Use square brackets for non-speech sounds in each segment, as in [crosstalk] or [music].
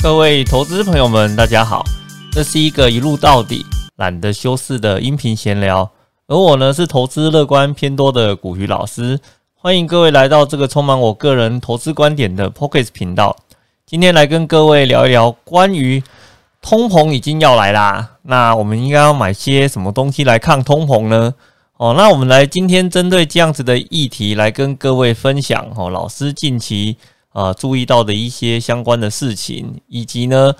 各位投资朋友们，大家好，这是一个一路到底、懒得修饰的音频闲聊。而我呢，是投资乐观偏多的古鱼老师，欢迎各位来到这个充满我个人投资观点的 Pocket 频道。今天来跟各位聊一聊关于通膨已经要来啦，那我们应该要买些什么东西来抗通膨呢？哦，那我们来今天针对这样子的议题来跟各位分享哦，老师近期。啊，注意到的一些相关的事情，以及呢，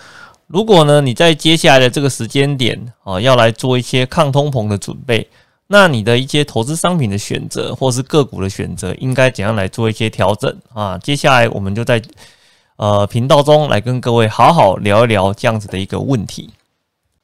如果呢你在接下来的这个时间点啊，要来做一些抗通膨的准备，那你的一些投资商品的选择或是个股的选择，应该怎样来做一些调整啊？接下来我们就在呃频道中来跟各位好好聊一聊这样子的一个问题。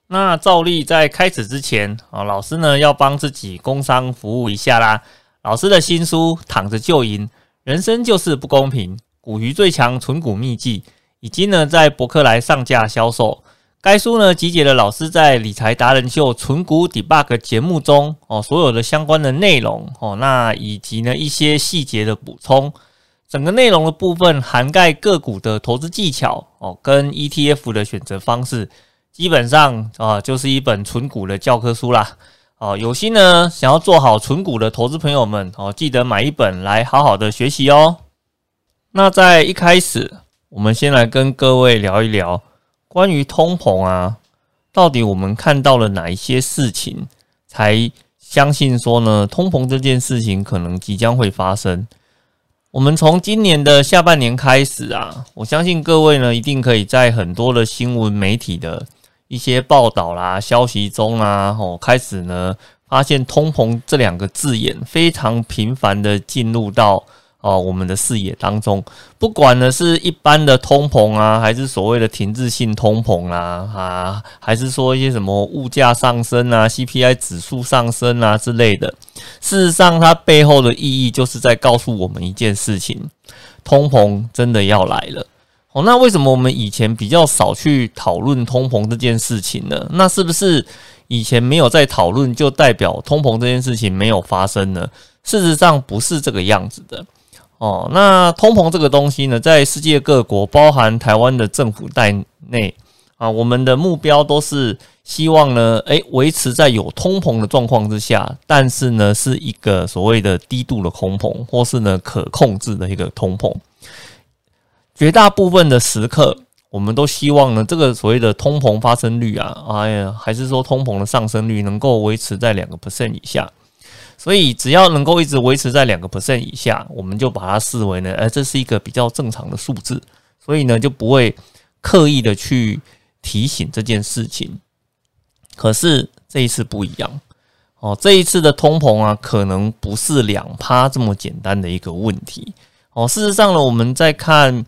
那照例在开始之前啊，老师呢要帮自己工商服务一下啦。老师的新书《躺着就赢》，人生就是不公平。股鱼最强存股秘籍已经呢在博客来上架销售。该书呢集结了老师在理财达人秀存股 debug 节目中哦所有的相关的内容哦，那以及呢一些细节的补充。整个内容的部分涵盖个股的投资技巧哦，跟 ETF 的选择方式，基本上啊就是一本存股的教科书啦。哦，有心呢想要做好存股的投资朋友们哦，记得买一本来好好的学习哦。那在一开始，我们先来跟各位聊一聊关于通膨啊，到底我们看到了哪一些事情，才相信说呢，通膨这件事情可能即将会发生。我们从今年的下半年开始啊，我相信各位呢，一定可以在很多的新闻媒体的一些报道啦、消息中啊，哦，开始呢，发现通膨这两个字眼非常频繁的进入到。哦，我们的视野当中，不管呢是一般的通膨啊，还是所谓的停滞性通膨啦，啊，还是说一些什么物价上升啊、CPI 指数上升啊之类的，事实上它背后的意义就是在告诉我们一件事情：通膨真的要来了。哦，那为什么我们以前比较少去讨论通膨这件事情呢？那是不是以前没有在讨论，就代表通膨这件事情没有发生呢？事实上不是这个样子的。哦，那通膨这个东西呢，在世界各国，包含台湾的政府在内啊，我们的目标都是希望呢，诶，维持在有通膨的状况之下，但是呢，是一个所谓的低度的通膨，或是呢可控制的一个通膨。绝大部分的时刻，我们都希望呢，这个所谓的通膨发生率啊，哎呀，还是说通膨的上升率能够维持在两个 percent 以下。所以只要能够一直维持在两个 percent 以下，我们就把它视为呢，呃，这是一个比较正常的数字，所以呢就不会刻意的去提醒这件事情。可是这一次不一样哦，这一次的通膨啊，可能不是两趴这么简单的一个问题哦。事实上呢，我们在看。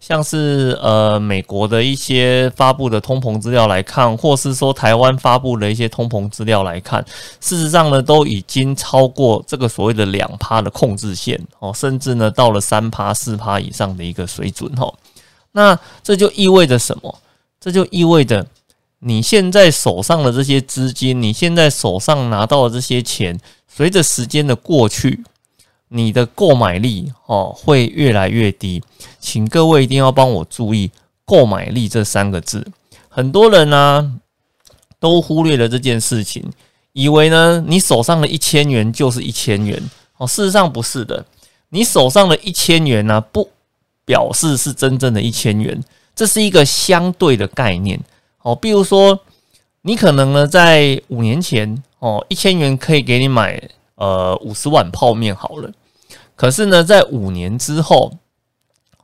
像是呃美国的一些发布的通膨资料来看，或是说台湾发布的一些通膨资料来看，事实上呢都已经超过这个所谓的两趴的控制线哦，甚至呢到了三趴四趴以上的一个水准哦。那这就意味着什么？这就意味着你现在手上的这些资金，你现在手上拿到的这些钱，随着时间的过去。你的购买力哦会越来越低，请各位一定要帮我注意“购买力”这三个字。很多人呢都忽略了这件事情，以为呢你手上的一千元就是一千元哦，事实上不是的。你手上的一千元呢，不表示是真正的一千元，这是一个相对的概念哦。比如说，你可能呢在五年前哦，一千元可以给你买呃五十碗泡面好了。可是呢，在五年之后，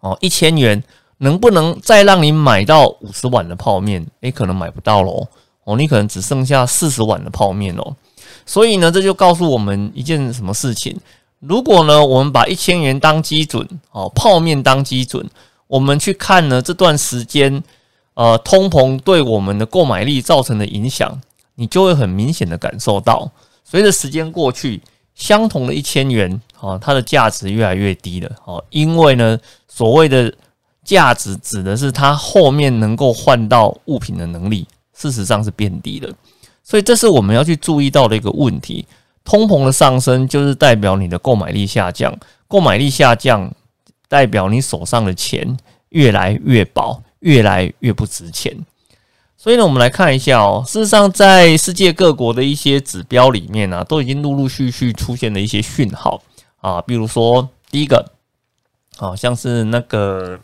哦，一千元能不能再让你买到五十碗的泡面？诶，可能买不到喽。哦，你可能只剩下四十碗的泡面哦。所以呢，这就告诉我们一件什么事情？如果呢，我们把一千元当基准，哦，泡面当基准，我们去看呢这段时间，呃，通膨对我们的购买力造成的影响，你就会很明显的感受到，随着时间过去。相同的一千元，哦，它的价值越来越低了，哦，因为呢，所谓的价值指的是它后面能够换到物品的能力，事实上是变低了，所以这是我们要去注意到的一个问题。通膨的上升就是代表你的购买力下降，购买力下降代表你手上的钱越来越薄，越来越不值钱。所以呢，我们来看一下哦，事实上，在世界各国的一些指标里面呢，都已经陆陆续续出现了一些讯号啊，比如说第一个，好像是那个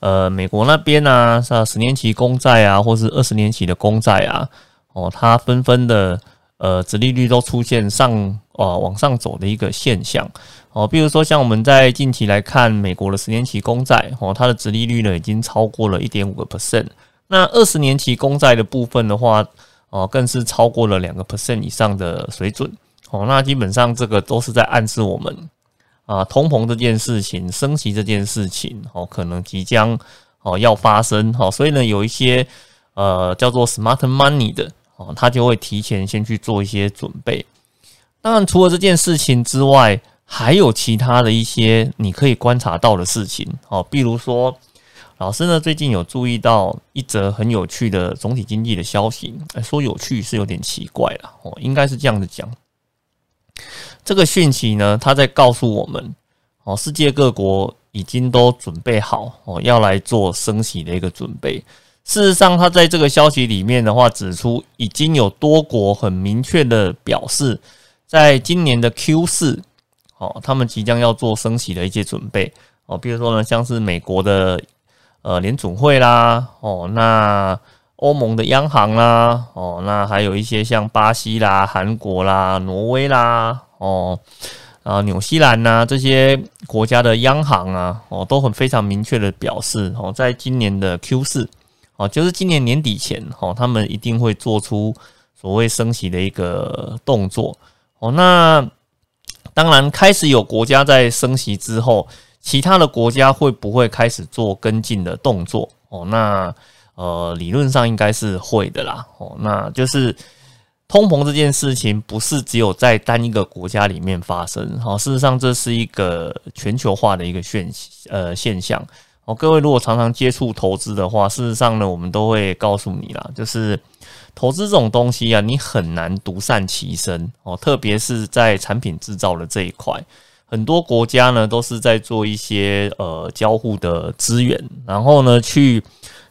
呃，美国那边呢，是十年期公债啊，或是二十年期的公债啊，哦，它纷纷的呃，殖利率都出现上啊往上走的一个现象哦，比如说像我们在近期来看，美国的十年期公债哦，它的殖利率呢已经超过了一点五个 percent。那二十年期公债的部分的话，哦，更是超过了两个 percent 以上的水准，哦，那基本上这个都是在暗示我们啊，通膨这件事情、升息这件事情，哦，可能即将哦要发生，哦，所以呢，有一些呃叫做 smart money 的，哦，他就会提前先去做一些准备。当然，除了这件事情之外，还有其他的一些你可以观察到的事情，哦，比如说。老师呢，最近有注意到一则很有趣的总体经济的消息。说有趣是有点奇怪了哦，应该是这样子讲。这个讯息呢，他在告诉我们哦，世界各国已经都准备好哦，要来做升息的一个准备。事实上，他在这个消息里面的话，指出已经有多国很明确的表示，在今年的 Q 四哦，他们即将要做升息的一些准备哦，比如说呢，像是美国的。呃，联总会啦，哦，那欧盟的央行啦，哦，那还有一些像巴西啦、韩国啦、挪威啦，哦，啊，纽西兰呐这些国家的央行啊，哦，都很非常明确的表示，哦，在今年的 Q 四，哦，就是今年年底前，哦，他们一定会做出所谓升息的一个动作，哦，那当然开始有国家在升息之后。其他的国家会不会开始做跟进的动作？哦，那呃，理论上应该是会的啦。哦，那就是通膨这件事情不是只有在单一个国家里面发生。好，事实上这是一个全球化的一个现呃现象。哦，各位如果常常接触投资的话，事实上呢，我们都会告诉你啦，就是投资这种东西啊，你很难独善其身哦，特别是在产品制造的这一块。很多国家呢都是在做一些呃交互的资源，然后呢去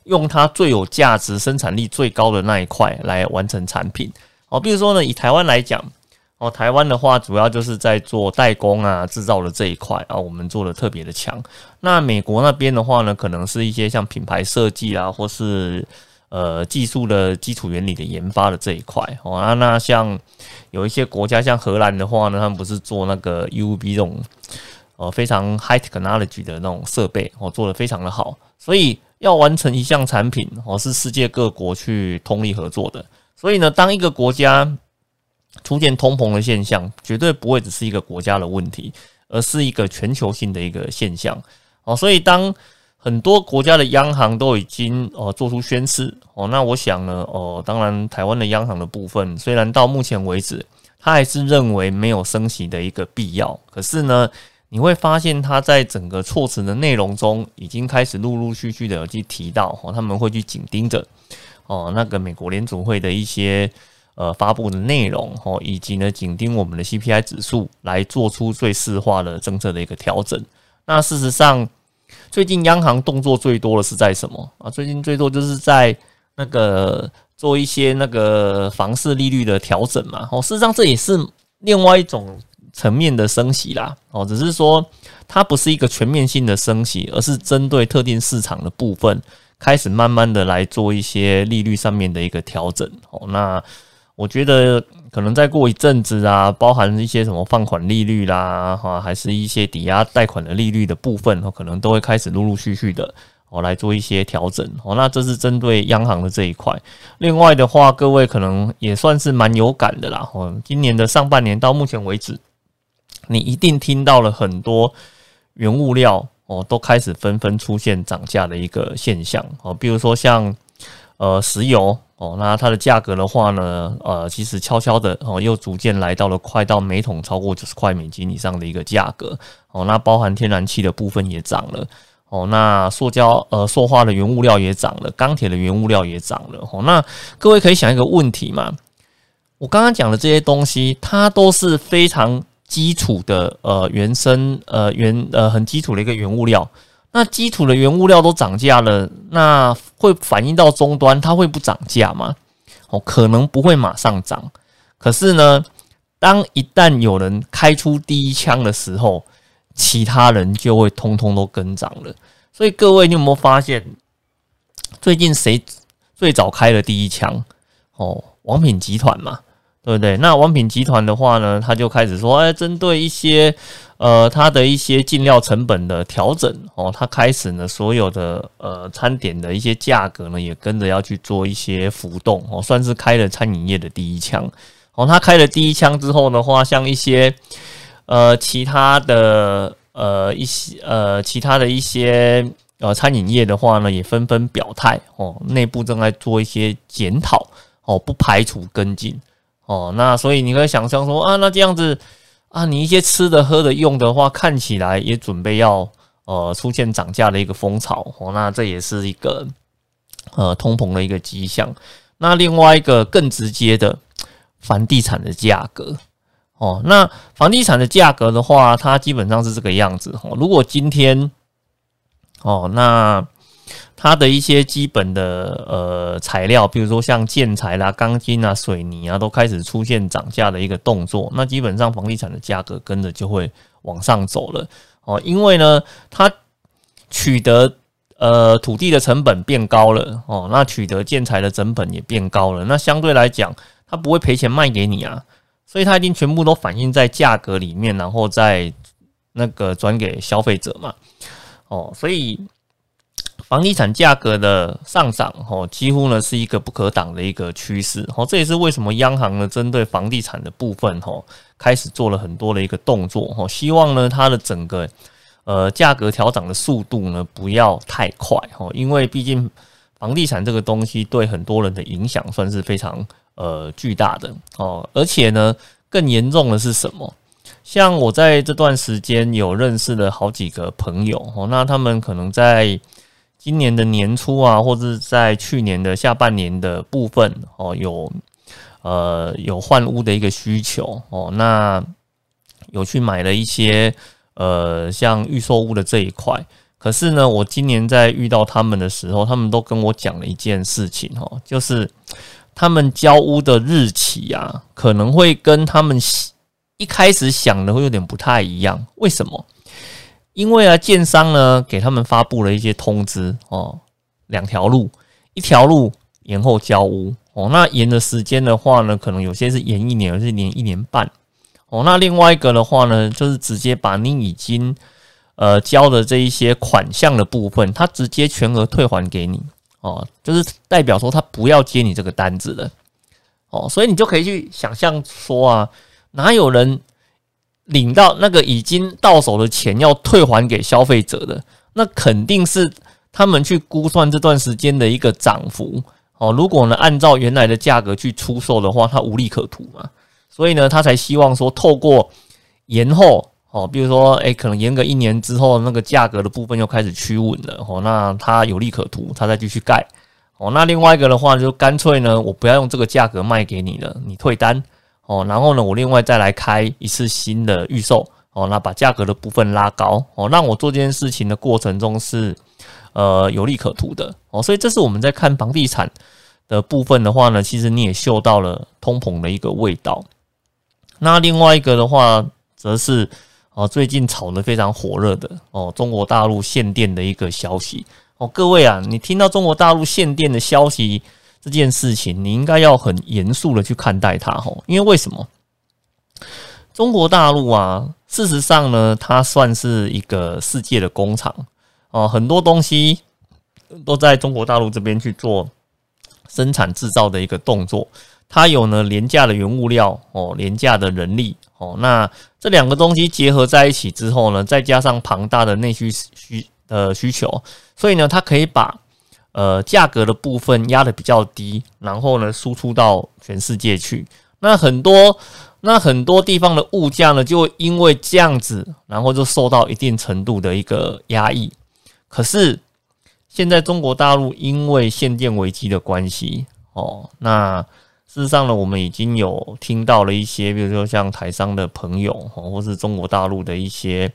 用它最有价值、生产力最高的那一块来完成产品。哦，比如说呢，以台湾来讲，哦，台湾的话主要就是在做代工啊、制造的这一块啊，我们做的特别的强。那美国那边的话呢，可能是一些像品牌设计啊，或是。呃，技术的基础原理的研发的这一块哦，啊，那像有一些国家，像荷兰的话呢，他们不是做那个 UV 这种呃非常 high technology 的那种设备哦，做的非常的好，所以要完成一项产品哦，是世界各国去通力合作的。所以呢，当一个国家出现通膨的现象，绝对不会只是一个国家的问题，而是一个全球性的一个现象哦。所以当很多国家的央行都已经呃做出宣示哦，那我想呢哦，当然台湾的央行的部分，虽然到目前为止，他还是认为没有升息的一个必要，可是呢，你会发现他在整个措辞的内容中，已经开始陆陆续续的去提到哦，他们会去紧盯着哦那个美国联储会的一些呃发布的内容哦，以及呢紧盯我们的 CPI 指数来做出最适化的政策的一个调整。那事实上。最近央行动作最多的是在什么啊？最近最多就是在那个做一些那个房市利率的调整嘛。哦，事实上这也是另外一种层面的升息啦。哦，只是说它不是一个全面性的升息，而是针对特定市场的部分，开始慢慢的来做一些利率上面的一个调整。哦，那我觉得。可能再过一阵子啊，包含一些什么放款利率啦，哈，还是一些抵押贷款的利率的部分，可能都会开始陆陆续续的哦来做一些调整哦。那这是针对央行的这一块。另外的话，各位可能也算是蛮有感的啦。哦，今年的上半年到目前为止，你一定听到了很多原物料哦都开始纷纷出现涨价的一个现象哦，比如说像呃石油。哦，那它的价格的话呢，呃，其实悄悄的哦，又逐渐来到了快到每桶超过九十块美金以上的一个价格。哦，那包含天然气的部分也涨了。哦，那塑胶呃塑化的原物料也涨了，钢铁的原物料也涨了。哦，那各位可以想一个问题嘛？我刚刚讲的这些东西，它都是非常基础的呃原生呃原呃很基础的一个原物料。那基础的原物料都涨价了，那会反映到终端，它会不涨价吗？哦，可能不会马上涨。可是呢，当一旦有人开出第一枪的时候，其他人就会通通都跟涨了。所以各位，你有没有发现，最近谁最早开了第一枪？哦，王品集团嘛。对不对？那王品集团的话呢，他就开始说，哎，针对一些呃，它的一些进料成本的调整哦，他开始呢，所有的呃餐点的一些价格呢，也跟着要去做一些浮动哦，算是开了餐饮业的第一枪哦。他开了第一枪之后的话，像一些呃其他的呃一些呃其他的一些呃餐饮业的话呢，也纷纷表态哦，内部正在做一些检讨哦，不排除跟进。哦，那所以你可以想象说啊，那这样子啊，你一些吃的、喝的、用的话，看起来也准备要呃出现涨价的一个风潮哦，那这也是一个呃通膨的一个迹象。那另外一个更直接的，房地产的价格哦，那房地产的价格的话，它基本上是这个样子哦。如果今天哦，那它的一些基本的呃材料，比如说像建材啦、钢筋啊、水泥啊，都开始出现涨价的一个动作。那基本上房地产的价格跟着就会往上走了哦，因为呢，它取得呃土地的成本变高了哦，那取得建材的成本也变高了。那相对来讲，它不会赔钱卖给你啊，所以它一定全部都反映在价格里面，然后再那个转给消费者嘛。哦，所以。房地产价格的上涨，哦，几乎呢是一个不可挡的一个趋势，哦，这也是为什么央行呢针对房地产的部分，哦，开始做了很多的一个动作，哦，希望呢它的整个呃价格调涨的速度呢不要太快，哦，因为毕竟房地产这个东西对很多人的影响算是非常呃巨大的，哦，而且呢更严重的是什么？像我在这段时间有认识了好几个朋友，哦，那他们可能在今年的年初啊，或者在去年的下半年的部分哦，有呃有换屋的一个需求哦，那有去买了一些呃像预售屋的这一块。可是呢，我今年在遇到他们的时候，他们都跟我讲了一件事情哦，就是他们交屋的日期啊，可能会跟他们一开始想的会有点不太一样。为什么？因为啊，建商呢给他们发布了一些通知哦，两条路，一条路延后交屋哦，那延的时间的话呢，可能有些是延一年，有些延一年半哦。那另外一个的话呢，就是直接把你已经呃交的这一些款项的部分，他直接全额退还给你哦，就是代表说他不要接你这个单子了哦，所以你就可以去想象说啊，哪有人？领到那个已经到手的钱要退还给消费者的，那肯定是他们去估算这段时间的一个涨幅哦。如果呢按照原来的价格去出售的话，他无利可图嘛。所以呢，他才希望说透过延后哦，比如说诶，可能延个一年之后，那个价格的部分又开始趋稳了哦，那他有利可图，他再继续盖哦。那另外一个的话，就干脆呢，我不要用这个价格卖给你了，你退单。哦，然后呢，我另外再来开一次新的预售，哦，那把价格的部分拉高，哦，让我做这件事情的过程中是呃有利可图的，哦，所以这是我们在看房地产的部分的话呢，其实你也嗅到了通膨的一个味道。那另外一个的话，则是哦最近炒得非常火热的哦中国大陆限电的一个消息，哦，各位啊，你听到中国大陆限电的消息？这件事情你应该要很严肃的去看待它吼，因为为什么？中国大陆啊，事实上呢，它算是一个世界的工厂哦，很多东西都在中国大陆这边去做生产制造的一个动作。它有呢廉价的原物料哦，廉价的人力哦，那这两个东西结合在一起之后呢，再加上庞大的内需需的需求，所以呢，它可以把。呃，价格的部分压的比较低，然后呢，输出到全世界去。那很多那很多地方的物价呢，就因为这样子，然后就受到一定程度的一个压抑。可是现在中国大陆因为限电危机的关系，哦，那事实上呢，我们已经有听到了一些，比如说像台商的朋友，哦，或是中国大陆的一些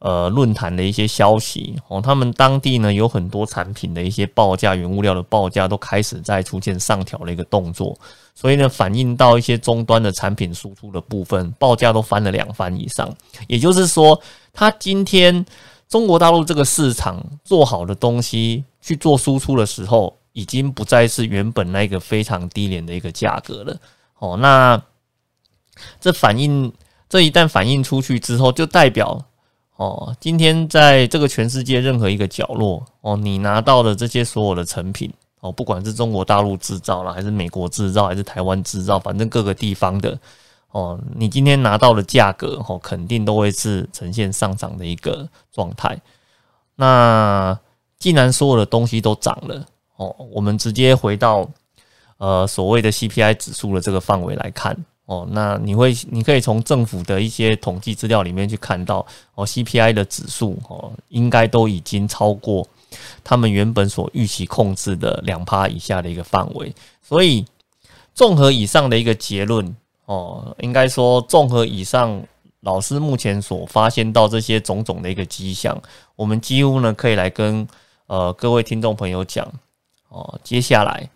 呃论坛的一些消息哦，他们当地呢有很多产品的一些报价、原物料的报价都开始在出现上调的一个动作，所以呢反映到一些终端的产品输出的部分，报价都翻了两番以上。也就是说，他今天中国大陆这个市场做好的东西去做输出的时候，已经不再是原本那个非常低廉的一个价格了。哦，那这反映。这一旦反映出去之后，就代表哦，今天在这个全世界任何一个角落哦，你拿到的这些所有的成品哦，不管是中国大陆制造了，还是美国制造，还是台湾制造，反正各个地方的哦，你今天拿到的价格哦，肯定都会是呈现上涨的一个状态。那既然所有的东西都涨了哦，我们直接回到呃所谓的 CPI 指数的这个范围来看。哦，那你会，你可以从政府的一些统计资料里面去看到，哦，CPI 的指数哦，应该都已经超过他们原本所预期控制的两趴以下的一个范围。所以，综合以上的一个结论，哦，应该说，综合以上老师目前所发现到这些种种的一个迹象，我们几乎呢可以来跟呃各位听众朋友讲，哦，接下来。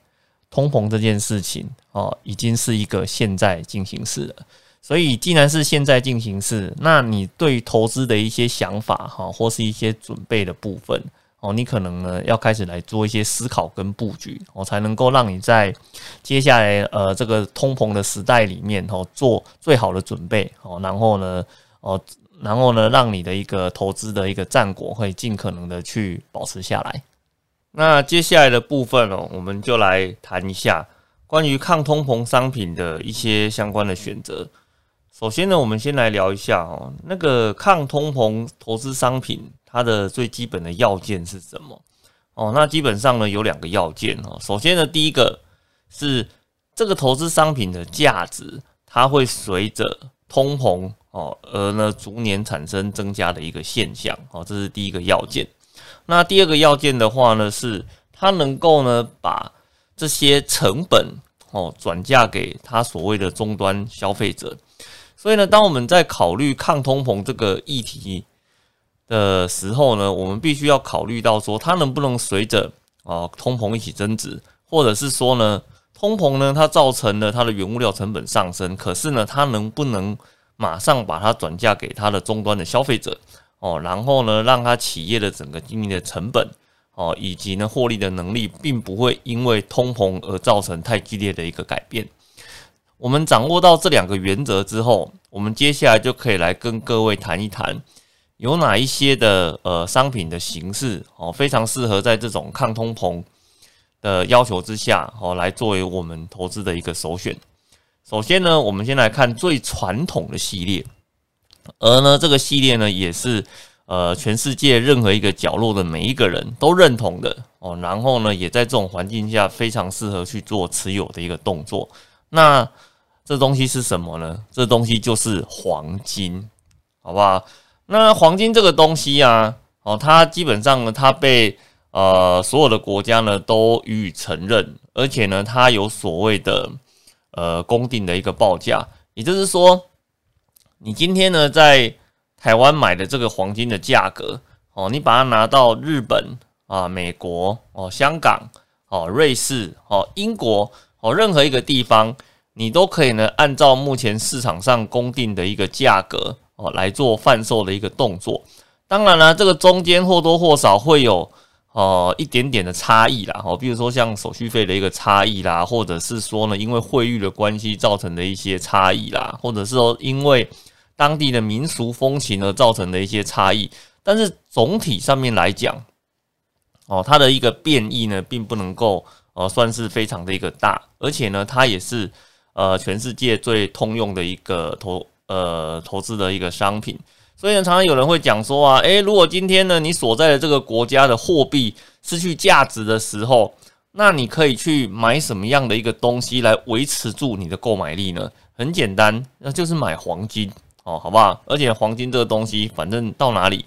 通膨这件事情哦，已经是一个现在进行式了。所以，既然是现在进行式，那你对投资的一些想法哈，或是一些准备的部分哦，你可能呢要开始来做一些思考跟布局哦，才能够让你在接下来呃这个通膨的时代里面哦做最好的准备哦，然后呢哦，然后呢让你的一个投资的一个战果会尽可能的去保持下来。那接下来的部分哦，我们就来谈一下关于抗通膨商品的一些相关的选择。首先呢，我们先来聊一下哦，那个抗通膨投资商品它的最基本的要件是什么？哦，那基本上呢有两个要件哦。首先呢，第一个是这个投资商品的价值，它会随着通膨哦而呢逐年产生增加的一个现象哦，这是第一个要件。那第二个要件的话呢，是它能够呢把这些成本哦转嫁给他所谓的终端消费者。所以呢，当我们在考虑抗通膨这个议题的时候呢，我们必须要考虑到说，它能不能随着啊通膨一起增值，或者是说呢，通膨呢它造成了它的原物料成本上升，可是呢，它能不能马上把它转嫁给它的终端的消费者？哦，然后呢，让他企业的整个经营的成本哦，以及呢获利的能力，并不会因为通膨而造成太激烈的一个改变。我们掌握到这两个原则之后，我们接下来就可以来跟各位谈一谈，有哪一些的呃商品的形式哦，非常适合在这种抗通膨的要求之下哦，来作为我们投资的一个首选。首先呢，我们先来看最传统的系列。而呢，这个系列呢，也是呃全世界任何一个角落的每一个人都认同的哦。然后呢，也在这种环境下非常适合去做持有的一个动作。那这东西是什么呢？这东西就是黄金，好不好？那黄金这个东西啊，哦，它基本上呢，它被呃所有的国家呢都予以承认，而且呢，它有所谓的呃公定的一个报价，也就是说。你今天呢，在台湾买的这个黄金的价格哦，你把它拿到日本啊、美国哦、香港哦、瑞士哦、英国哦，任何一个地方，你都可以呢，按照目前市场上公定的一个价格哦，来做贩售的一个动作。当然了，这个中间或多或少会有哦一点点的差异啦，哦，比如说像手续费的一个差异啦，或者是说呢，因为汇率的关系造成的一些差异啦，或者是说因为当地的民俗风情而造成的一些差异，但是总体上面来讲，哦，它的一个变异呢，并不能够呃算是非常的一个大，而且呢，它也是呃全世界最通用的一个投呃投资的一个商品。所以呢，常常有人会讲说啊，诶，如果今天呢你所在的这个国家的货币失去价值的时候，那你可以去买什么样的一个东西来维持住你的购买力呢？很简单，那就是买黄金。哦，好不好？而且黄金这个东西，反正到哪里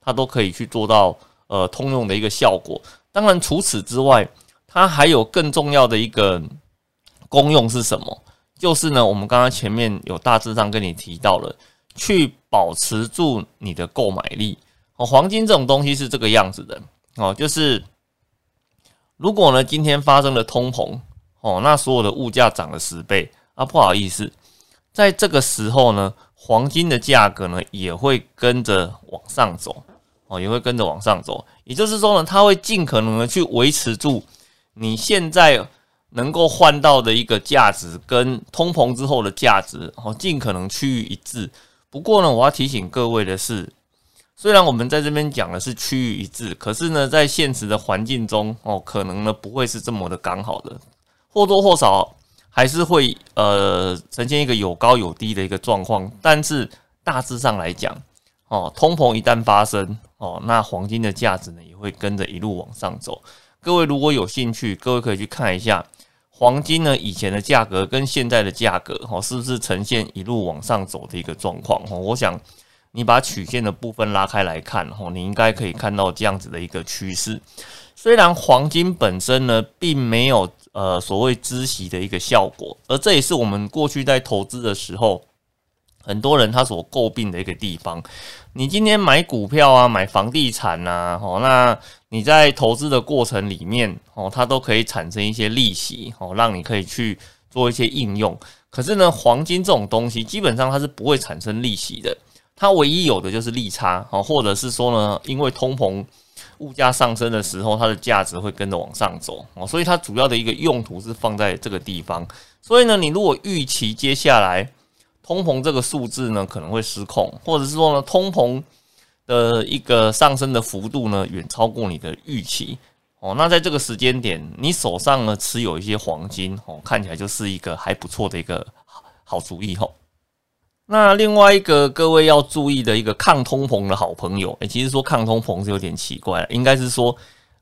它都可以去做到呃通用的一个效果。当然，除此之外，它还有更重要的一个功用是什么？就是呢，我们刚刚前面有大致上跟你提到了，去保持住你的购买力。哦，黄金这种东西是这个样子的哦，就是如果呢今天发生了通膨哦，那所有的物价涨了十倍啊，不好意思，在这个时候呢，黄金的价格呢也会跟着往上走哦，也会跟着往上走。也就是说呢，它会尽可能的去维持住你现在。能够换到的一个价值跟通膨之后的价值哦，尽可能趋于一致。不过呢，我要提醒各位的是，虽然我们在这边讲的是趋于一致，可是呢，在现实的环境中哦，可能呢不会是这么的刚好的，或多或少还是会呃呈现一个有高有低的一个状况。但是大致上来讲哦，通膨一旦发生哦，那黄金的价值呢也会跟着一路往上走。各位如果有兴趣，各位可以去看一下。黄金呢？以前的价格跟现在的价格，哈，是不是呈现一路往上走的一个状况？哈，我想你把曲线的部分拉开来看，哈，你应该可以看到这样子的一个趋势。虽然黄金本身呢，并没有呃所谓孳息的一个效果，而这也是我们过去在投资的时候，很多人他所诟病的一个地方。你今天买股票啊，买房地产呐，哦，那你在投资的过程里面，哦，它都可以产生一些利息，哦，让你可以去做一些应用。可是呢，黄金这种东西基本上它是不会产生利息的，它唯一有的就是利差，哦，或者是说呢，因为通膨物价上升的时候，它的价值会跟着往上走，哦，所以它主要的一个用途是放在这个地方。所以呢，你如果预期接下来，通膨这个数字呢可能会失控，或者是说呢，通膨的一个上升的幅度呢远超过你的预期哦。那在这个时间点，你手上呢持有一些黄金哦，看起来就是一个还不错的一个好主意吼。那另外一个各位要注意的一个抗通膨的好朋友，诶，其实说抗通膨是有点奇怪，应该是说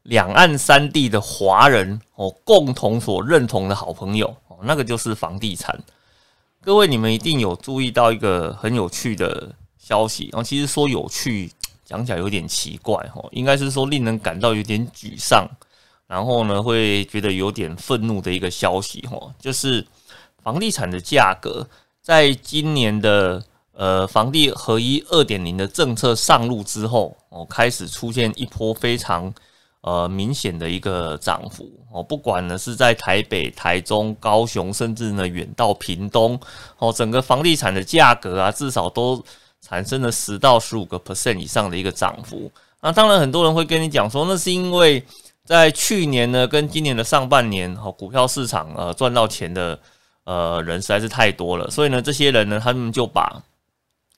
两岸三地的华人哦共同所认同的好朋友哦，那个就是房地产。各位，你们一定有注意到一个很有趣的消息，然后其实说有趣讲起来有点奇怪哈，应该是说令人感到有点沮丧，然后呢会觉得有点愤怒的一个消息哈，就是房地产的价格在今年的呃房地合一二点零的政策上路之后哦，开始出现一波非常。呃，明显的一个涨幅哦，不管呢是在台北、台中、高雄，甚至呢远到屏东哦，整个房地产的价格啊，至少都产生了十到十五个 percent 以上的一个涨幅。那当然，很多人会跟你讲说，那是因为在去年呢跟今年的上半年哦，股票市场呃赚到钱的呃人实在是太多了，所以呢，这些人呢，他们就把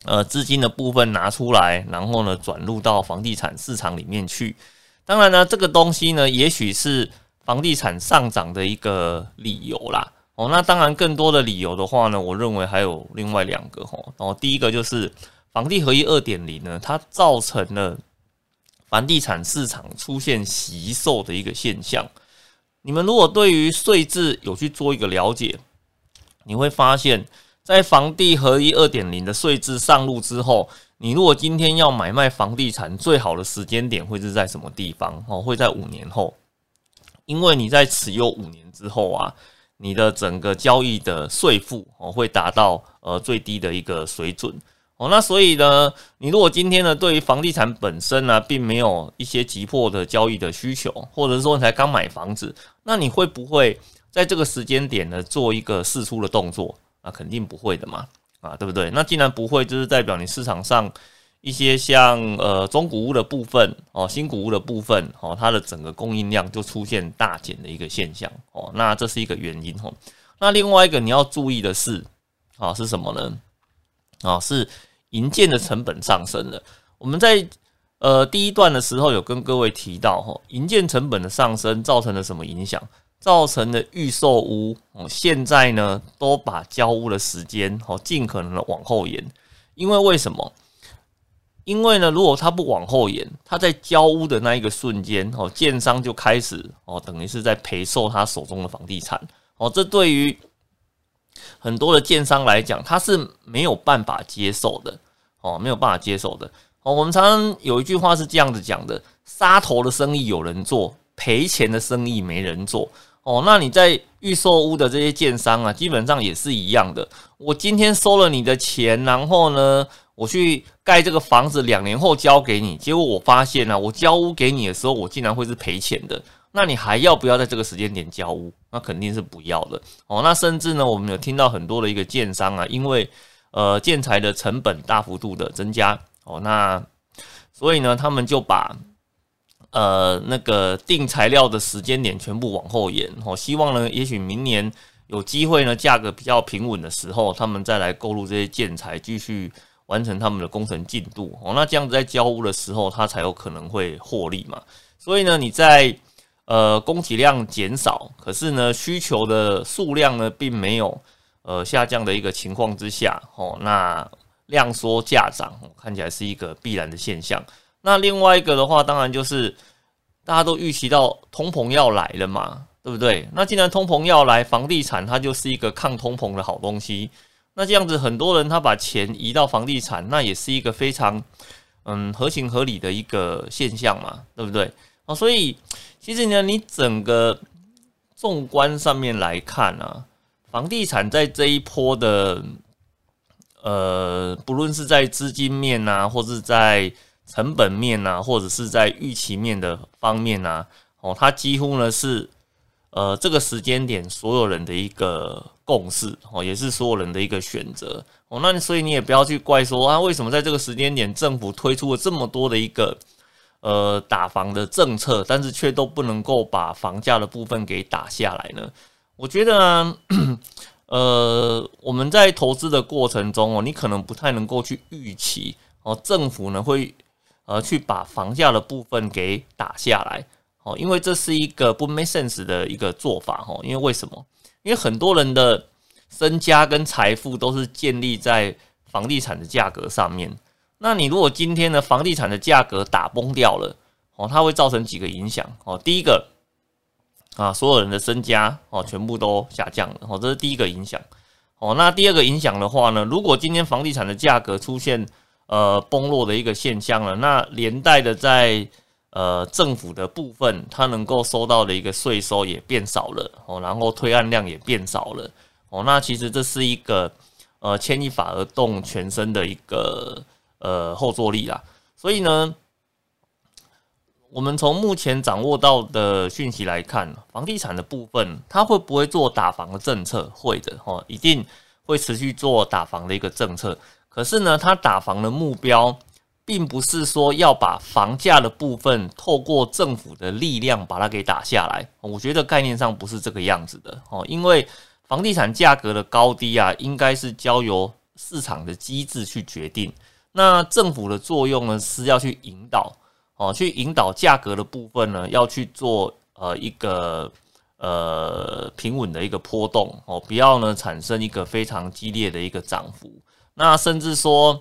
呃资金的部分拿出来，然后呢转入到房地产市场里面去。当然呢，这个东西呢，也许是房地产上涨的一个理由啦。哦，那当然更多的理由的话呢，我认为还有另外两个哦。然后第一个就是房地合一二点零呢，它造成了房地产市场出现惜售的一个现象。你们如果对于税制有去做一个了解，你会发现在房地合一二点零的税制上路之后。你如果今天要买卖房地产，最好的时间点会是在什么地方？哦，会在五年后，因为你在持有五年之后啊，你的整个交易的税负哦会达到呃最低的一个水准哦。那所以呢，你如果今天呢对于房地产本身呢，并没有一些急迫的交易的需求，或者说你才刚买房子，那你会不会在这个时间点呢做一个试出的动作？那肯定不会的嘛。啊，对不对？那既然不会，就是代表你市场上一些像呃中古物的部分哦，新古物的部分哦，它的整个供应量就出现大减的一个现象哦，那这是一个原因哦。那另外一个你要注意的是啊，是什么呢？啊，是银建的成本上升了。我们在呃第一段的时候有跟各位提到哈，银建成本的上升造成了什么影响？造成的预售屋哦，现在呢都把交屋的时间哦尽可能的往后延，因为为什么？因为呢，如果他不往后延，他在交屋的那一个瞬间哦，建商就开始哦，等于是在赔售他手中的房地产哦，这对于很多的建商来讲，他是没有办法接受的哦，没有办法接受的哦。我们常常有一句话是这样子讲的：杀头的生意有人做。赔钱的生意没人做哦，那你在预售屋的这些建商啊，基本上也是一样的。我今天收了你的钱，然后呢，我去盖这个房子，两年后交给你，结果我发现呢，我交屋给你的时候，我竟然会是赔钱的。那你还要不要在这个时间点交屋？那肯定是不要的。哦，那甚至呢，我们有听到很多的一个建商啊，因为呃建材的成本大幅度的增加，哦，那所以呢，他们就把呃，那个定材料的时间点全部往后延，哦，希望呢，也许明年有机会呢，价格比较平稳的时候，他们再来购入这些建材，继续完成他们的工程进度，哦，那这样子在交屋的时候，它才有可能会获利嘛。所以呢，你在呃供给量减少，可是呢需求的数量呢并没有呃下降的一个情况之下，哦，那量缩价涨，看起来是一个必然的现象。那另外一个的话，当然就是大家都预期到通膨要来了嘛，对不对？那既然通膨要来，房地产它就是一个抗通膨的好东西。那这样子，很多人他把钱移到房地产，那也是一个非常嗯合情合理的一个现象嘛，对不对？啊，所以其实呢，你整个纵观上面来看啊，房地产在这一波的呃，不论是在资金面啊，或是在成本面呐，或者是在预期面的方面呐，哦，它几乎呢是呃这个时间点所有人的一个共识哦，也是所有人的一个选择哦。那所以你也不要去怪说啊，为什么在这个时间点政府推出了这么多的一个呃打房的政策，但是却都不能够把房价的部分给打下来呢？我觉得 [clears throat] 呃我们在投资的过程中哦，你可能不太能够去预期哦，政府呢会。而去把房价的部分给打下来，哦，因为这是一个不 make sense 的一个做法，哦，因为为什么？因为很多人的身家跟财富都是建立在房地产的价格上面。那你如果今天的房地产的价格打崩掉了，哦，它会造成几个影响，哦，第一个啊，所有人的身家哦全部都下降了，哦，这是第一个影响，哦，那第二个影响的话呢，如果今天房地产的价格出现呃，崩落的一个现象了。那连带的，在呃政府的部分，它能够收到的一个税收也变少了哦，然后推案量也变少了哦。那其实这是一个呃牵一发而动全身的一个呃后坐力啦。所以呢，我们从目前掌握到的讯息来看，房地产的部分，它会不会做打房的政策？会的哦，一定会持续做打房的一个政策。可是呢，他打房的目标，并不是说要把房价的部分透过政府的力量把它给打下来。我觉得概念上不是这个样子的哦，因为房地产价格的高低啊，应该是交由市场的机制去决定。那政府的作用呢，是要去引导哦，去引导价格的部分呢，要去做呃一个呃平稳的一个波动哦，不要呢产生一个非常激烈的一个涨幅。那甚至说，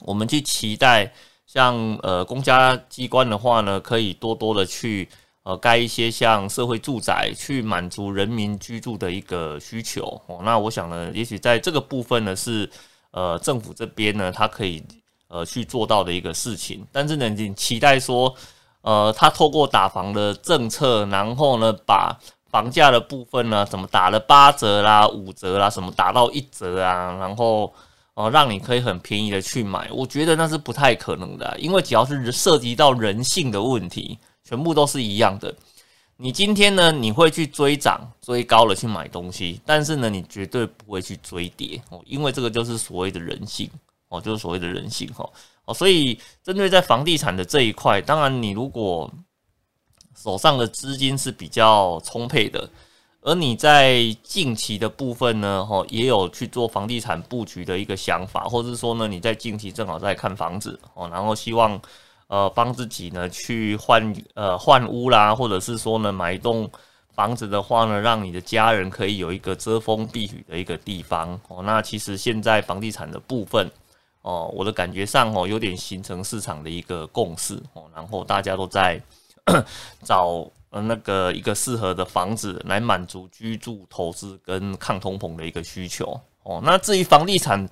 我们去期待像呃公家机关的话呢，可以多多的去呃盖一些像社会住宅，去满足人民居住的一个需求哦。那我想呢，也许在这个部分呢，是呃政府这边呢，它可以呃去做到的一个事情。但是呢，你期待说，呃，他透过打房的政策，然后呢，把房价的部分呢，什么打了八折啦、五折啦，什么打到一折啊，然后。哦，让你可以很便宜的去买，我觉得那是不太可能的，因为只要是涉及到人性的问题，全部都是一样的。你今天呢，你会去追涨追高了去买东西，但是呢，你绝对不会去追跌哦，因为这个就是所谓的人性哦，就是所谓的人性哈哦，所以针对在房地产的这一块，当然你如果手上的资金是比较充沛的。而你在近期的部分呢，哈，也有去做房地产布局的一个想法，或者是说呢，你在近期正好在看房子哦，然后希望呃帮自己呢去换呃换屋啦，或者是说呢买一栋房子的话呢，让你的家人可以有一个遮风避雨的一个地方哦。那其实现在房地产的部分哦，我的感觉上哦，有点形成市场的一个共识哦，然后大家都在 [coughs] 找。那个一个适合的房子来满足居住、投资跟抗通膨的一个需求哦。那至于房地产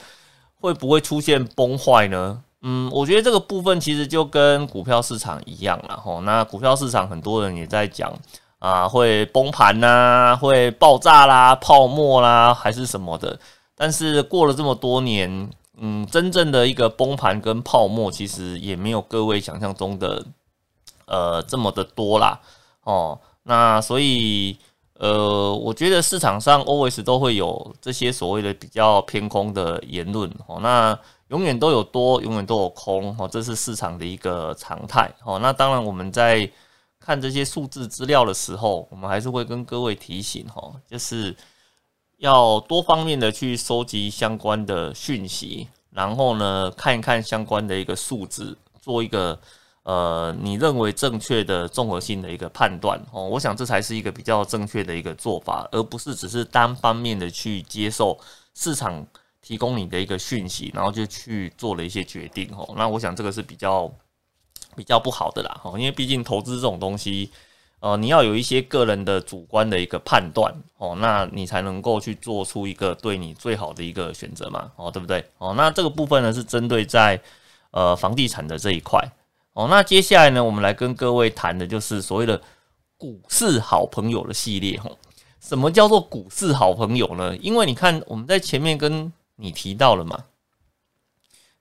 会不会出现崩坏呢？嗯，我觉得这个部分其实就跟股票市场一样了哈。那股票市场很多人也在讲啊会崩盘呐，会爆炸啦、泡沫啦，还是什么的。但是过了这么多年，嗯，真正的一个崩盘跟泡沫，其实也没有各位想象中的呃这么的多啦。哦，那所以。呃，我觉得市场上 always 都会有这些所谓的比较偏空的言论哦，那永远都有多，永远都有空哦，这是市场的一个常态哦。那当然我们在看这些数字资料的时候，我们还是会跟各位提醒哈，就是要多方面的去收集相关的讯息，然后呢看一看相关的一个数字，做一个。呃，你认为正确的综合性的一个判断哦，我想这才是一个比较正确的一个做法，而不是只是单方面的去接受市场提供你的一个讯息，然后就去做了一些决定哦。那我想这个是比较比较不好的啦，哦，因为毕竟投资这种东西，呃，你要有一些个人的主观的一个判断哦，那你才能够去做出一个对你最好的一个选择嘛，哦，对不对？哦，那这个部分呢是针对在呃房地产的这一块。哦，那接下来呢，我们来跟各位谈的就是所谓的股市好朋友的系列。吼，什么叫做股市好朋友呢？因为你看，我们在前面跟你提到了嘛，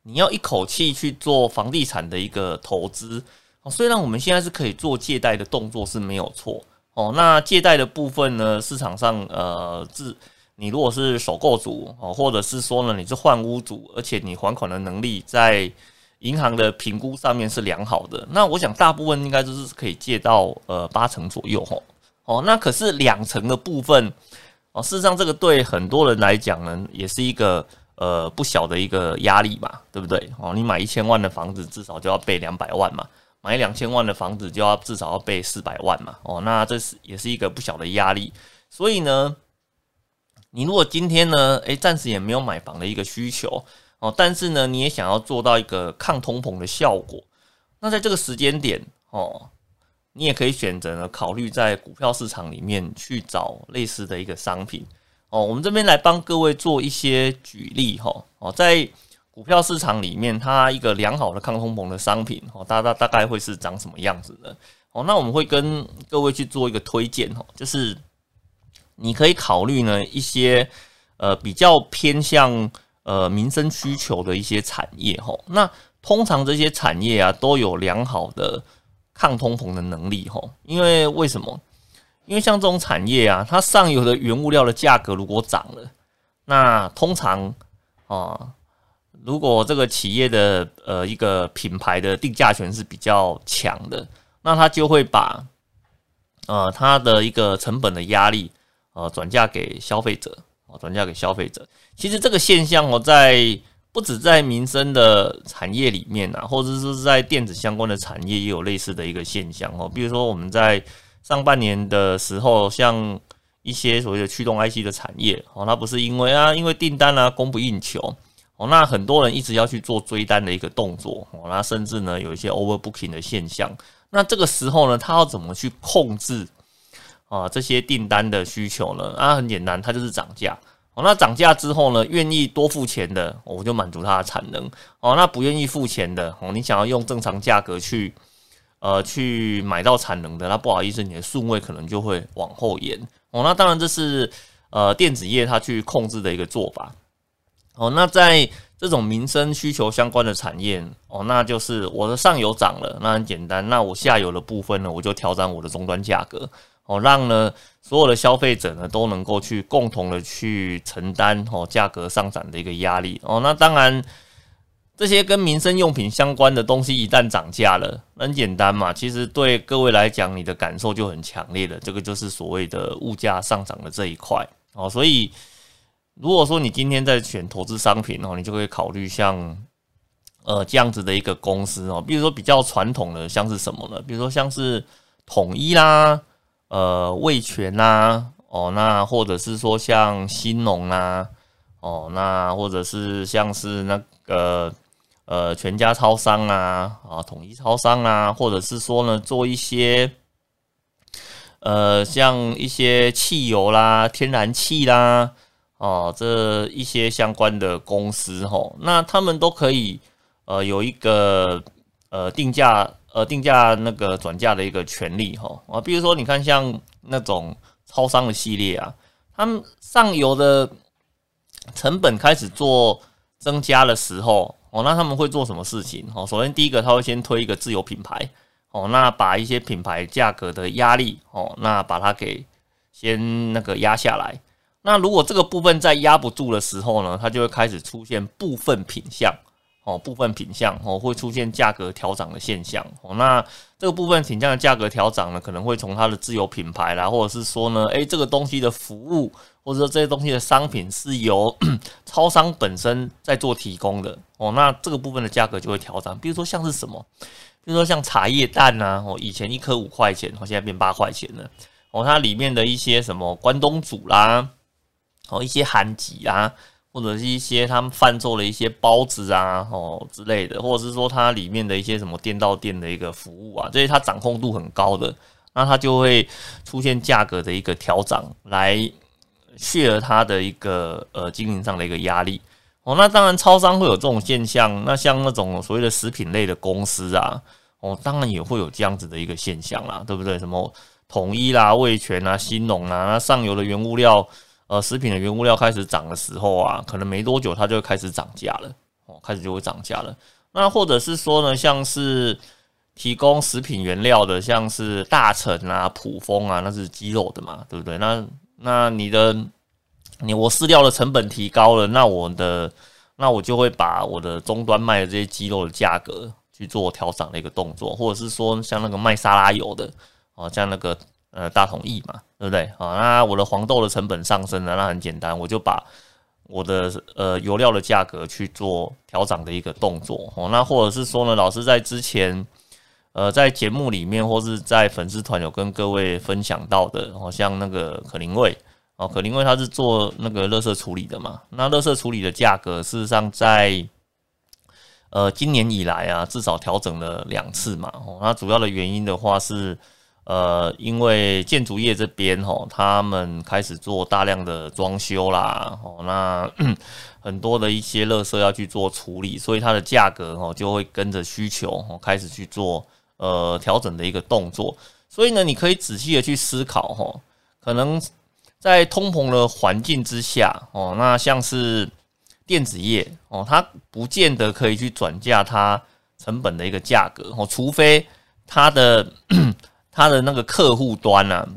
你要一口气去做房地产的一个投资。哦，虽然我们现在是可以做借贷的动作是没有错。哦，那借贷的部分呢，市场上呃，自你如果是首购组哦，或者是说呢，你是换屋主，而且你还款的能力在。银行的评估上面是良好的，那我想大部分应该都是可以借到呃八成左右吼哦，那可是两成的部分哦，事实上这个对很多人来讲呢，也是一个呃不小的一个压力嘛，对不对哦？你买一千万的房子至少就要备两百万嘛，买两千万的房子就要至少要备四百万嘛哦，那这是也是一个不小的压力，所以呢，你如果今天呢，诶，暂时也没有买房的一个需求。哦，但是呢，你也想要做到一个抗通膨的效果，那在这个时间点哦，你也可以选择呢，考虑在股票市场里面去找类似的一个商品哦。我们这边来帮各位做一些举例哈哦，在股票市场里面，它一个良好的抗通膨的商品哦，大大大概会是长什么样子呢？哦，那我们会跟各位去做一个推荐哦，就是你可以考虑呢一些呃比较偏向。呃，民生需求的一些产业，哈，那通常这些产业啊，都有良好的抗通膨的能力，哈，因为为什么？因为像这种产业啊，它上游的原物料的价格如果涨了，那通常啊，如果这个企业的呃一个品牌的定价权是比较强的，那它就会把呃它的一个成本的压力呃转嫁给消费者。转嫁给消费者，其实这个现象哦，在不止在民生的产业里面啊，或者是在电子相关的产业也有类似的一个现象哦。比如说我们在上半年的时候，像一些所谓的驱动 IC 的产业哦，它不是因为啊，因为订单啊供不应求哦，那很多人一直要去做追单的一个动作哦，那甚至呢有一些 overbooking 的现象。那这个时候呢，他要怎么去控制？啊，这些订单的需求呢？啊，很简单，它就是涨价。哦，那涨价之后呢，愿意多付钱的，我就满足它的产能。哦，那不愿意付钱的，哦，你想要用正常价格去，呃，去买到产能的，那不好意思，你的顺位可能就会往后延。哦，那当然这是呃电子业它去控制的一个做法。哦，那在这种民生需求相关的产业，哦，那就是我的上游涨了，那很简单，那我下游的部分呢，我就调整我的终端价格。哦，让呢所有的消费者呢都能够去共同的去承担哦价格上涨的一个压力哦。那当然，这些跟民生用品相关的东西一旦涨价了，很简单嘛，其实对各位来讲，你的感受就很强烈了。这个就是所谓的物价上涨的这一块哦。所以，如果说你今天在选投资商品哦，你就可以考虑像呃这样子的一个公司哦，比如说比较传统的，像是什么呢？比如说像是统一啦。呃，味全呐，哦，那或者是说像新农啊，哦，那或者是像是那个呃全家超商啊，啊统一超商啊，或者是说呢做一些呃像一些汽油啦、天然气啦，哦这一些相关的公司吼，那他们都可以呃有一个呃定价呃定价那个转价的一个权利哈啊，比如说你看像那种超商的系列啊，他们上游的成本开始做增加的时候哦，那他们会做什么事情哦？首先第一个他会先推一个自有品牌哦，那把一些品牌价格的压力哦，那把它给先那个压下来。那如果这个部分在压不住的时候呢，它就会开始出现部分品相哦，部分品相哦会出现价格调涨的现象哦。那这个部分品相的价格调涨呢，可能会从它的自有品牌啦，或者是说呢，诶，这个东西的服务或者说这些东西的商品是由 [clears throat] 超商本身在做提供的哦。那这个部分的价格就会调涨。比如说像是什么，比如说像茶叶蛋呐，哦，以前一颗五块钱，哦，现在变八块钱了哦。它里面的一些什么关东煮啦。哦，一些韩籍啊，或者是一些他们贩售的一些包子啊，哦之类的，或者是说它里面的一些什么店到店的一个服务啊，这些它掌控度很高的，那它就会出现价格的一个调涨，来削了它的一个呃经营上的一个压力。哦，那当然超商会有这种现象，那像那种所谓的食品类的公司啊，哦，当然也会有这样子的一个现象啦，对不对？什么统一啦、味全啊、新农啊，那上游的原物料。呃，食品的原物料开始涨的时候啊，可能没多久它就开始涨价了，哦，开始就会涨价了。那或者是说呢，像是提供食品原料的，像是大成啊、普丰啊，那是鸡肉的嘛，对不对？那那你的你我饲料的成本提高了，那我的那我就会把我的终端卖的这些鸡肉的价格去做调涨的一个动作，或者是说像那个卖沙拉油的，哦，像那个。呃，大同意嘛，对不对？啊，那我的黄豆的成本上升了，那很简单，我就把我的呃油料的价格去做调整的一个动作哦。那或者是说呢，老师在之前呃在节目里面或是在粉丝团有跟各位分享到的，好像那个可林味哦，可林味它是做那个垃圾处理的嘛。那垃圾处理的价格事实上在呃今年以来啊，至少调整了两次嘛。哦，那主要的原因的话是。呃，因为建筑业这边吼，他们开始做大量的装修啦，哦，那 [clears throat] 很多的一些垃圾要去做处理，所以它的价格哦就会跟着需求哦开始去做呃调整的一个动作。所以呢，你可以仔细的去思考哈，可能在通膨的环境之下哦，那像是电子业哦，它不见得可以去转嫁它成本的一个价格哦，除非它的。他的那个客户端呢，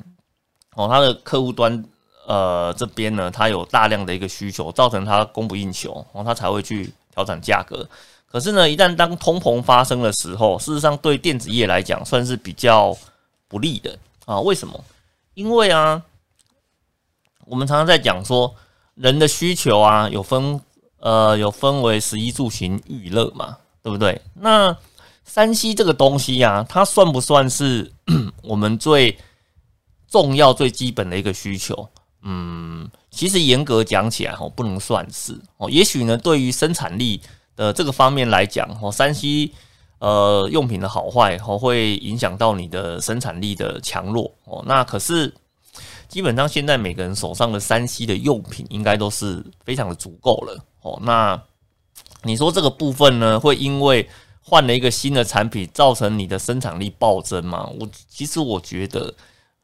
哦，他的客户端呃这边呢，他有大量的一个需求，造成他供不应求，哦，他才会去调整价格。可是呢，一旦当通膨发生的时候，事实上对电子业来讲算是比较不利的啊。为什么？因为啊，我们常常在讲说，人的需求啊，有分呃有分为十一住行娱乐嘛，对不对？那三 C 这个东西呀，它算不算是 [clears throat] 我们最重要、最基本的一个需求？嗯，其实严格讲起来，哦，不能算是哦。也许呢，对于生产力的这个方面来讲，哦，三 C 呃用品的好坏，哦，会影响到你的生产力的强弱哦。那可是基本上现在每个人手上的三 C 的用品，应该都是非常的足够了哦。那你说这个部分呢，会因为？换了一个新的产品，造成你的生产力暴增嘛？我其实我觉得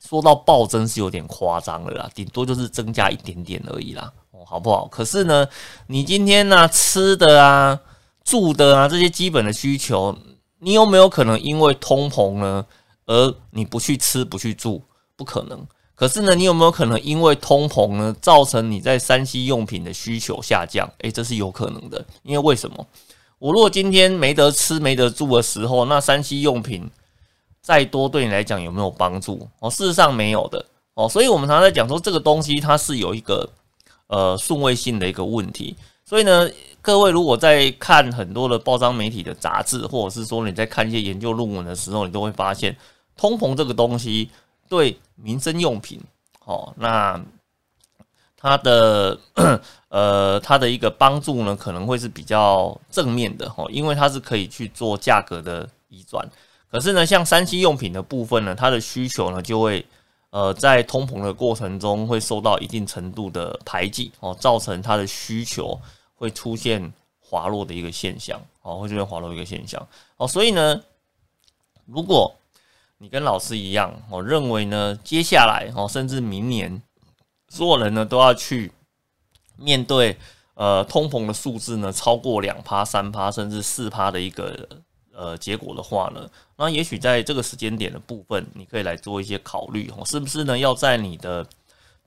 说到暴增是有点夸张了啦，顶多就是增加一点点而已啦，哦，好不好？可是呢，你今天呢吃的啊、住的啊这些基本的需求，你有没有可能因为通膨呢而你不去吃、不去住？不可能。可是呢，你有没有可能因为通膨呢，造成你在三 C 用品的需求下降？诶，这是有可能的，因为为什么？我如果今天没得吃、没得住的时候，那三 C 用品再多对你来讲有没有帮助？哦，事实上没有的哦。所以我们常常在讲说，这个东西它是有一个呃顺位性的一个问题。所以呢，各位如果在看很多的报章媒体的杂志，或者是说你在看一些研究论文的时候，你都会发现，通膨这个东西对民生用品，哦，那。它的 [clears throat] 呃，它的一个帮助呢，可能会是比较正面的哈，因为它是可以去做价格的移转。可是呢，像三 C 用品的部分呢，它的需求呢，就会呃，在通膨的过程中会受到一定程度的排挤哦，造成它的需求会出现滑落的一个现象哦，会出现滑落一个现象哦。所以呢，如果你跟老师一样，我认为呢，接下来哦，甚至明年，所有人呢都要去面对呃通膨的数字呢超过两趴、三趴，甚至四趴的一个呃结果的话呢，那也许在这个时间点的部分，你可以来做一些考虑哦，是不是呢？要在你的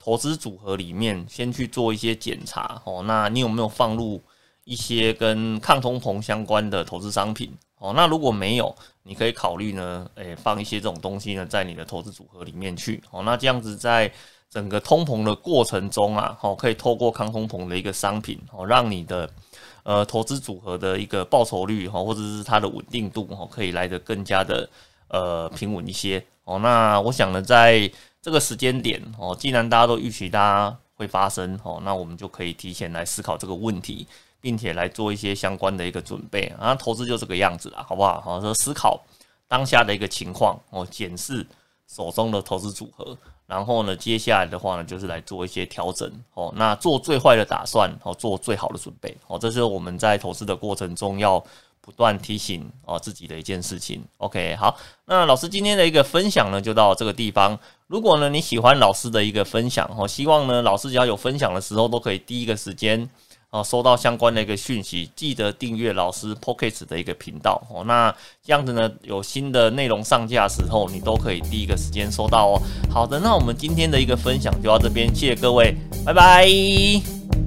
投资组合里面先去做一些检查哦，那你有没有放入一些跟抗通膨相关的投资商品哦？那如果没有，你可以考虑呢，诶，放一些这种东西呢在你的投资组合里面去哦。那这样子在整个通膨的过程中啊，哦，可以透过抗通膨的一个商品哦，让你的呃投资组合的一个报酬率哈，或者是它的稳定度哈，可以来得更加的呃平稳一些哦。那我想呢，在这个时间点哦，既然大家都预期大家会发生哦，那我们就可以提前来思考这个问题，并且来做一些相关的一个准备啊。投资就这个样子啦，好不好？好，说思考当下的一个情况哦，检视手中的投资组合，然后呢，接下来的话呢，就是来做一些调整哦。那做最坏的打算哦，做最好的准备哦，这是我们在投资的过程中要。不断提醒哦自己的一件事情。OK，好，那老师今天的一个分享呢，就到这个地方。如果呢你喜欢老师的一个分享哦，希望呢老师只要有分享的时候，都可以第一个时间哦收到相关的一个讯息。记得订阅老师 Pocket 的一个频道哦。那这样子呢，有新的内容上架时候，你都可以第一个时间收到哦。好的，那我们今天的一个分享就到这边，谢谢各位，拜拜。